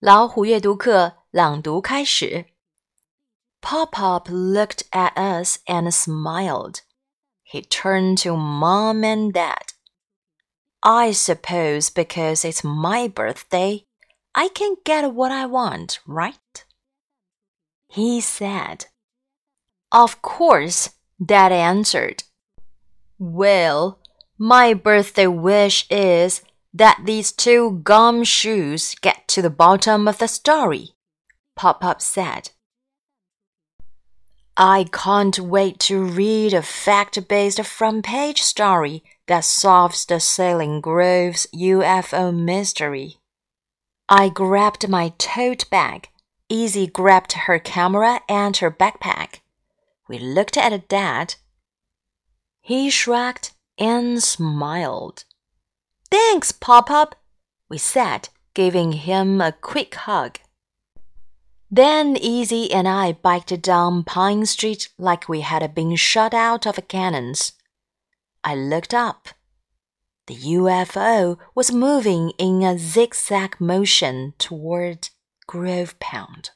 老虎阅读课朗读开始。Pop Pop looked at us and smiled. He turned to mom and dad. I suppose because it's my birthday, I can get what I want, right? He said. Of course, dad answered. Well, my birthday wish is that these two gumshoes get to the bottom of the story, Pop Up said. I can't wait to read a fact based front page story that solves the Sailing Grove's UFO mystery. I grabbed my tote bag. Easy grabbed her camera and her backpack. We looked at Dad. He shrugged and smiled. Thanks, Pop Pop, we said, giving him a quick hug. Then Easy and I biked down Pine Street like we had been shot out of cannons. I looked up. The UFO was moving in a zigzag motion toward Grove Pound.